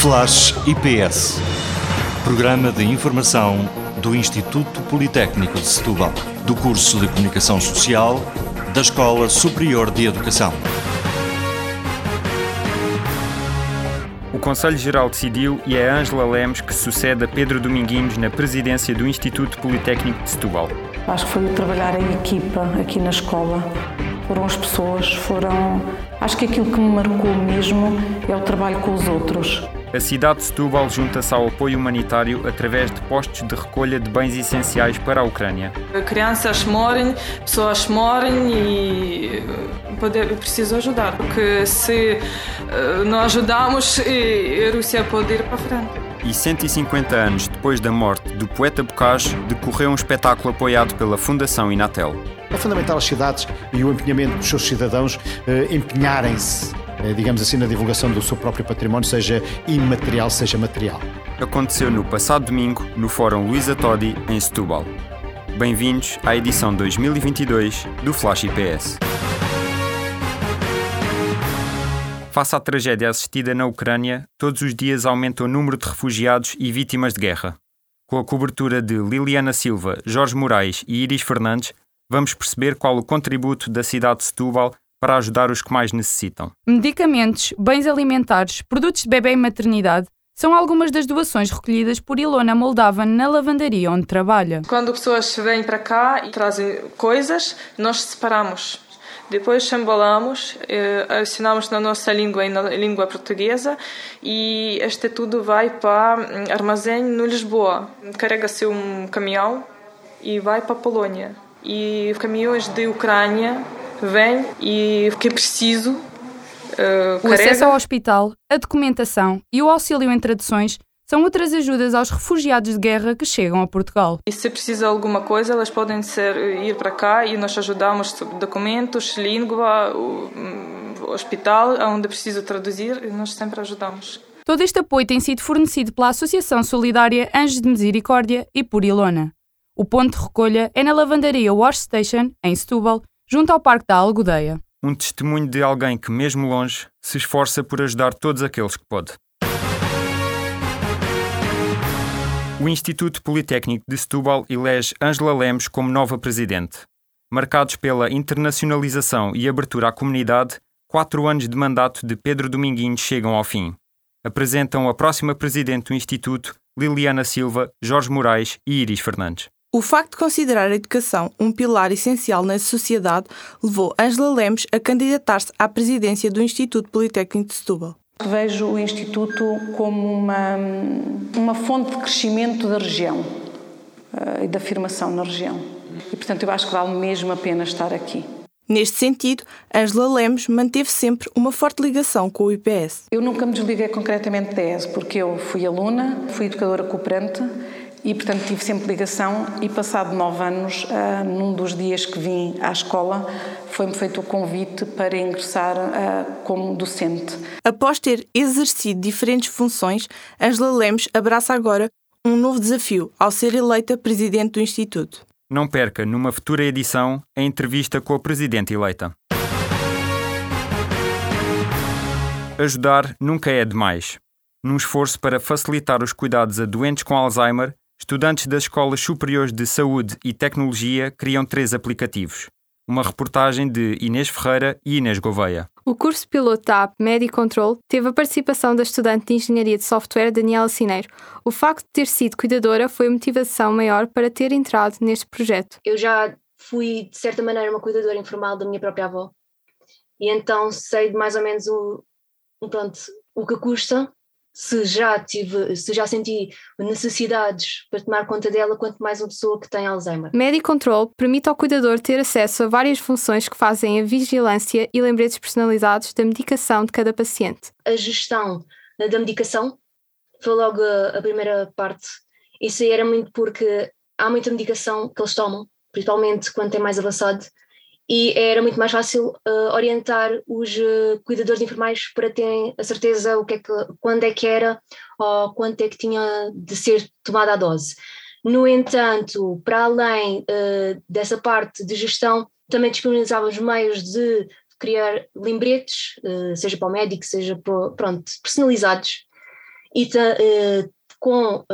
Flash IPS. Programa de informação do Instituto Politécnico de Setúbal, do curso de Comunicação Social da Escola Superior de Educação. O Conselho Geral decidiu e é Ângela Lemos que sucede a Pedro Dominguinhos na presidência do Instituto Politécnico de Setúbal. Acho que foi o trabalhar em equipa aqui na escola. Foram as pessoas, foram. Acho que aquilo que me marcou mesmo é o trabalho com os outros. A cidade de Setúbal junta-se ao apoio humanitário através de postos de recolha de bens essenciais para a Ucrânia. Crianças morrem, pessoas morrem e poder, preciso ajudar, porque se não ajudarmos, a Rússia pode ir para frente. E 150 anos depois da morte do poeta Bocage, decorreu um espetáculo apoiado pela Fundação Inatel. É fundamental as cidades e o empenhamento dos seus cidadãos eh, empenharem-se digamos assim, na divulgação do seu próprio património, seja imaterial, seja material. Aconteceu no passado domingo, no Fórum Luísa Todi, em Setúbal. Bem-vindos à edição 2022 do Flash IPS. Face à tragédia assistida na Ucrânia, todos os dias aumenta o número de refugiados e vítimas de guerra. Com a cobertura de Liliana Silva, Jorge Moraes e Iris Fernandes, vamos perceber qual o contributo da cidade de Setúbal para ajudar os que mais necessitam. Medicamentos, bens alimentares, produtos de bebê e maternidade são algumas das doações recolhidas por Ilona Moldavan na lavandaria onde trabalha. Quando pessoas vêm para cá e trazem coisas, nós separamos. Depois embalamos, eh, assinamos na nossa língua, na língua portuguesa, e este tudo vai para hum, armazém no Lisboa. Carrega-se um caminhão e vai para a Polônia. E caminhões de Ucrânia vem e o que é preciso. Uh, o acesso ao hospital, a documentação e o auxílio em traduções são outras ajudas aos refugiados de guerra que chegam a Portugal. E se precisa de alguma coisa, elas podem ser, ir para cá e nós ajudamos documentos, língua, o, o hospital, onde preciso traduzir, e nós sempre ajudamos. Todo este apoio tem sido fornecido pela Associação Solidária Anjos de Misericórdia e por Ilona. O ponto de recolha é na lavandaria Wash Station, em Setúbal, junto ao Parque da Algodeia. Um testemunho de alguém que, mesmo longe, se esforça por ajudar todos aqueles que pode. O Instituto Politécnico de Setúbal elege Ângela Lemos como nova presidente. Marcados pela internacionalização e abertura à comunidade, quatro anos de mandato de Pedro Dominguinhos chegam ao fim. Apresentam a próxima presidente do Instituto, Liliana Silva, Jorge Moraes e Iris Fernandes. O facto de considerar a educação um pilar essencial na sociedade levou Ângela Lemos a candidatar-se à presidência do Instituto Politécnico de Setúbal. Vejo o Instituto como uma, uma fonte de crescimento da região uh, e de afirmação na região. E, portanto, eu acho que vale mesmo a pena estar aqui. Neste sentido, Ângela Lemos manteve sempre uma forte ligação com o IPS. Eu nunca me desliguei concretamente da ES, porque eu fui aluna, fui educadora cooperante e, portanto, tive sempre ligação e, passado nove anos, uh, num dos dias que vim à escola, foi-me feito o convite para ingressar uh, como docente. Após ter exercido diferentes funções, Angela Lemos abraça agora um novo desafio ao ser eleita presidente do Instituto. Não perca, numa futura edição, a entrevista com a presidente eleita. Ajudar nunca é demais. Num esforço para facilitar os cuidados a doentes com Alzheimer, Estudantes das Escolas Superiores de Saúde e Tecnologia criam três aplicativos. Uma reportagem de Inês Ferreira e Inês Gouveia. O curso piloto da app MediControl teve a participação da estudante de Engenharia de Software Daniela Cineiro. O facto de ter sido cuidadora foi a motivação maior para ter entrado neste projeto. Eu já fui, de certa maneira, uma cuidadora informal da minha própria avó. E então sei mais ou menos o, pronto, o que custa se já tive, se já senti necessidades para tomar conta dela, quanto mais uma pessoa que tem Alzheimer. MediControl permite ao cuidador ter acesso a várias funções que fazem a vigilância e lembretes personalizados da medicação de cada paciente. A gestão da medicação foi logo a, a primeira parte. Isso aí era muito porque há muita medicação que eles tomam, principalmente quando é mais avançado, e era muito mais fácil uh, orientar os uh, cuidadores informais para terem a certeza o que é que, quando é que era ou quanto é que tinha de ser tomada a dose. No entanto, para além uh, dessa parte de gestão, também disponibilizávamos meios de criar lembretes, seja para o médico, seja para, pronto, personalizados. e com,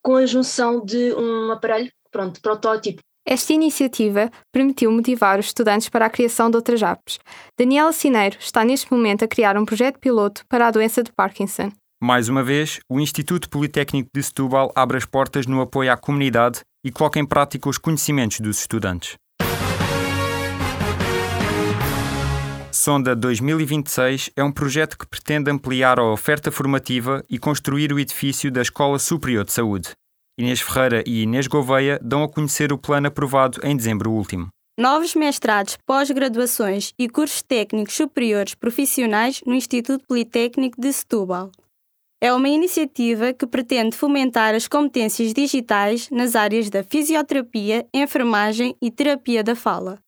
com a junção de um aparelho, pronto, protótipo. Esta iniciativa permitiu motivar os estudantes para a criação de outras apps. Daniela Cineiro está neste momento a criar um projeto piloto para a doença de Parkinson. Mais uma vez, o Instituto Politécnico de Setúbal abre as portas no apoio à comunidade e coloca em prática os conhecimentos dos estudantes. Sonda 2026 é um projeto que pretende ampliar a oferta formativa e construir o edifício da Escola Superior de Saúde. Inês Ferreira e Inês Gouveia dão a conhecer o plano aprovado em dezembro último. Novos mestrados, pós-graduações e cursos técnicos superiores profissionais no Instituto Politécnico de Setúbal. É uma iniciativa que pretende fomentar as competências digitais nas áreas da fisioterapia, enfermagem e terapia da fala.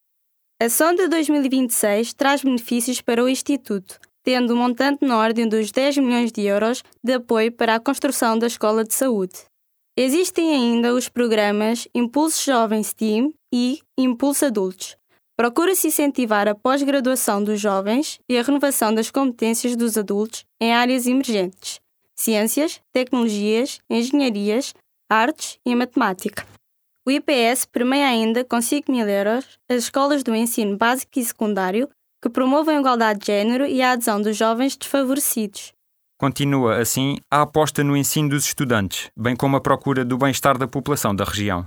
A Sonda 2026 traz benefícios para o Instituto, tendo um montante na ordem dos 10 milhões de euros de apoio para a construção da Escola de Saúde. Existem ainda os programas Impulso Jovens Team e Impulso Adultos. Procura-se incentivar a pós-graduação dos jovens e a renovação das competências dos adultos em áreas emergentes, ciências, tecnologias, engenharias, artes e matemática. O IPS permeia ainda com 5 mil euros as escolas do ensino básico e secundário que promovam a igualdade de género e a adesão dos jovens desfavorecidos. Continua, assim, a aposta no ensino dos estudantes, bem como a procura do bem-estar da população da região.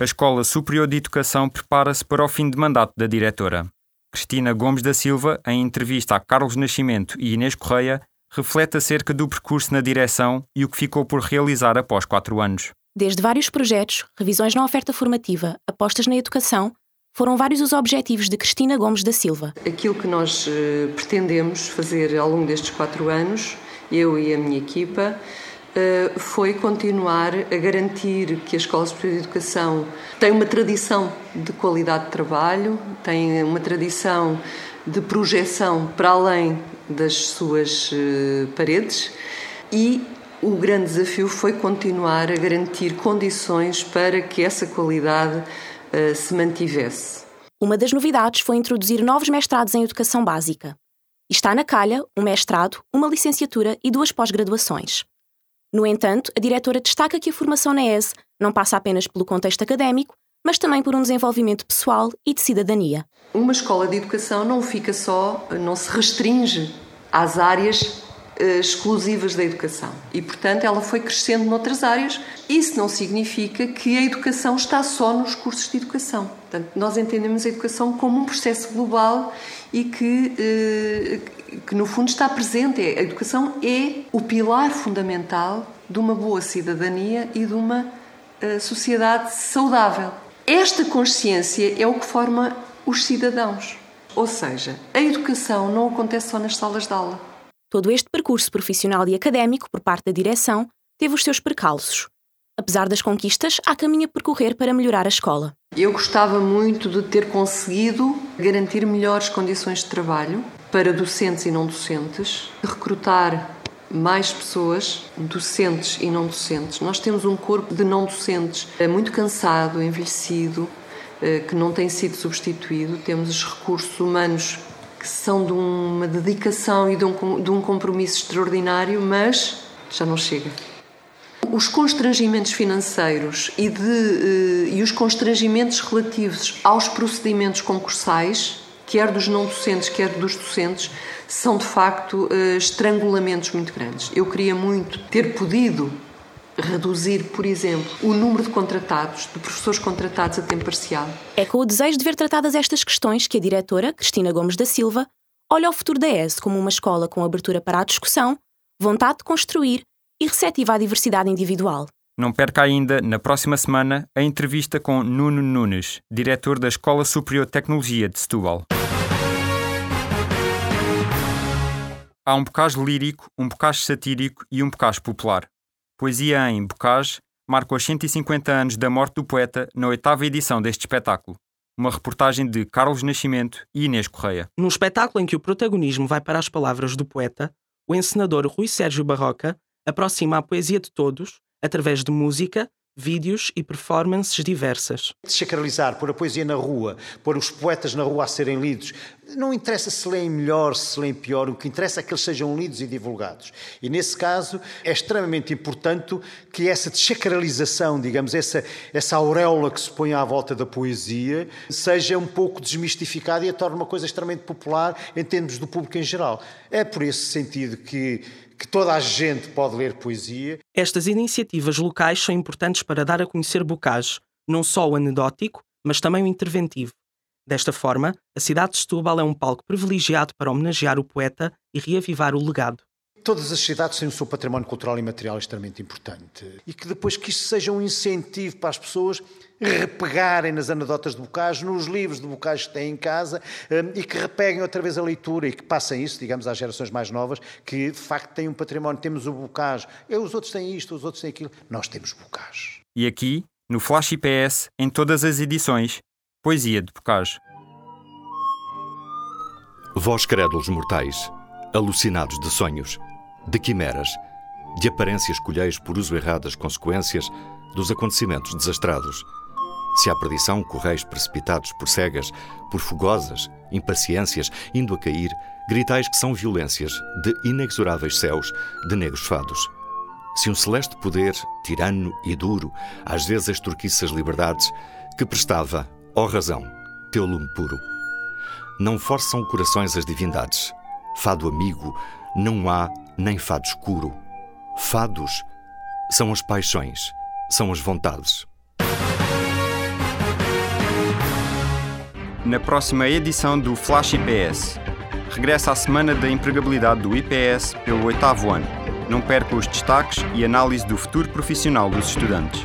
A Escola Superior de Educação prepara-se para o fim de mandato da diretora. Cristina Gomes da Silva, em entrevista a Carlos Nascimento e Inês Correia, reflete acerca do percurso na direção e o que ficou por realizar após quatro anos. Desde vários projetos, revisões na oferta formativa, apostas na educação, foram vários os objetivos de Cristina Gomes da Silva. Aquilo que nós uh, pretendemos fazer ao longo destes quatro anos, eu e a minha equipa, uh, foi continuar a garantir que a Escola Superior de Educação tem uma tradição de qualidade de trabalho, tem uma tradição de projeção para além das suas uh, paredes e o grande desafio foi continuar a garantir condições para que essa qualidade uh, se mantivesse. Uma das novidades foi introduzir novos mestrados em educação básica. Está na calha um mestrado, uma licenciatura e duas pós-graduações. No entanto, a diretora destaca que a formação na ESE não passa apenas pelo contexto académico, mas também por um desenvolvimento pessoal e de cidadania. Uma escola de educação não fica só, não se restringe às áreas exclusivas da educação. E, portanto, ela foi crescendo noutras áreas. Isso não significa que a educação está só nos cursos de educação. Portanto, nós entendemos a educação como um processo global e que, uh, que no fundo, está presente. A educação é o pilar fundamental de uma boa cidadania e de uma uh, sociedade saudável. Esta consciência é o que forma os cidadãos. Ou seja, a educação não acontece só nas salas de aula. Todo este percurso profissional e académico por parte da direção teve os seus percalços. Apesar das conquistas, há caminho a percorrer para melhorar a escola. Eu gostava muito de ter conseguido garantir melhores condições de trabalho para docentes e não docentes, recrutar mais pessoas, docentes e não docentes. Nós temos um corpo de não docentes é muito cansado, envelhecido, eh, que não tem sido substituído. Temos os recursos humanos que são de uma dedicação e de um, de um compromisso extraordinário, mas já não chega. Os constrangimentos financeiros e, de, eh, e os constrangimentos relativos aos procedimentos concursais, quer dos não docentes, quer dos docentes, são de facto eh, estrangulamentos muito grandes. Eu queria muito ter podido reduzir, por exemplo, o número de contratados, de professores contratados a tempo parcial. É com o desejo de ver tratadas estas questões que a diretora, Cristina Gomes da Silva, olha ao futuro da ES como uma escola com abertura para a discussão, vontade de construir e receptiva à diversidade individual. Não perca ainda, na próxima semana, a entrevista com Nuno Nunes, diretor da Escola Superior de Tecnologia de Setúbal. Há um bocage lírico, um bocage satírico e um bocage popular. Poesia em Bocage marca os 150 anos da morte do poeta na oitava edição deste espetáculo. Uma reportagem de Carlos Nascimento e Inês Correia. Num espetáculo em que o protagonismo vai para as palavras do poeta, o encenador Rui Sérgio Barroca aproxima a poesia de todos através de música, vídeos e performances diversas. Sacralizar, pôr a poesia na rua, pôr os poetas na rua a serem lidos, não interessa se leem melhor, se leem pior, o que interessa é que eles sejam lidos e divulgados. E nesse caso é extremamente importante que essa desacralização, digamos, essa, essa auréola que se põe à volta da poesia, seja um pouco desmistificada e a torne uma coisa extremamente popular em termos do público em geral. É por esse sentido que que toda a gente pode ler poesia. Estas iniciativas locais são importantes para dar a conhecer Bocage, não só o anedótico, mas também o interventivo. Desta forma, a cidade de Setúbal é um palco privilegiado para homenagear o poeta e reavivar o legado. Todas as cidades têm o seu património cultural e material extremamente importante. E que depois que isto seja um incentivo para as pessoas repegarem nas anedotas de Bocage, nos livros de Bocage que têm em casa hum, e que repeguem outra vez a leitura e que passem isso, digamos, às gerações mais novas, que de facto têm um património. Temos o Bocage, os outros têm isto, os outros têm aquilo. Nós temos Bocage. E aqui, no Flash IPS, em todas as edições, Poesia de Bocage. Vós crédulos mortais, alucinados de sonhos, de quimeras, de aparências colheis por uso erradas consequências dos acontecimentos desastrados. Se há perdição correis precipitados por cegas, por fogosas, impaciências, indo a cair, gritais que são violências de inexoráveis céus, de negros fados. Se um celeste poder, tirano e duro, às vezes extorquisse as liberdades, que prestava Ó razão, teu lume puro. Não forçam corações as divindades. Fado amigo, não há nem fado escuro. Fados são as paixões, são as vontades. Na próxima edição do Flash IPS, regressa a semana da empregabilidade do IPS pelo oitavo ano. Não perca os destaques e análise do futuro profissional dos estudantes.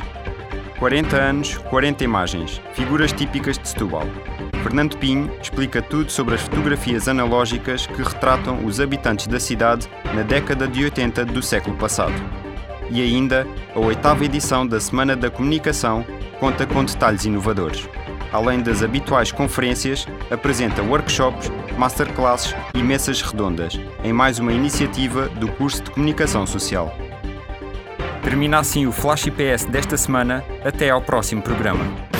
40 anos, 40 imagens, figuras típicas de Setúbal. Fernando Pinho explica tudo sobre as fotografias analógicas que retratam os habitantes da cidade na década de 80 do século passado. E ainda, a oitava edição da Semana da Comunicação conta com detalhes inovadores. Além das habituais conferências, apresenta workshops, masterclasses e mesas redondas, em mais uma iniciativa do curso de Comunicação Social. Termina assim o Flash IPS desta semana. Até ao próximo programa.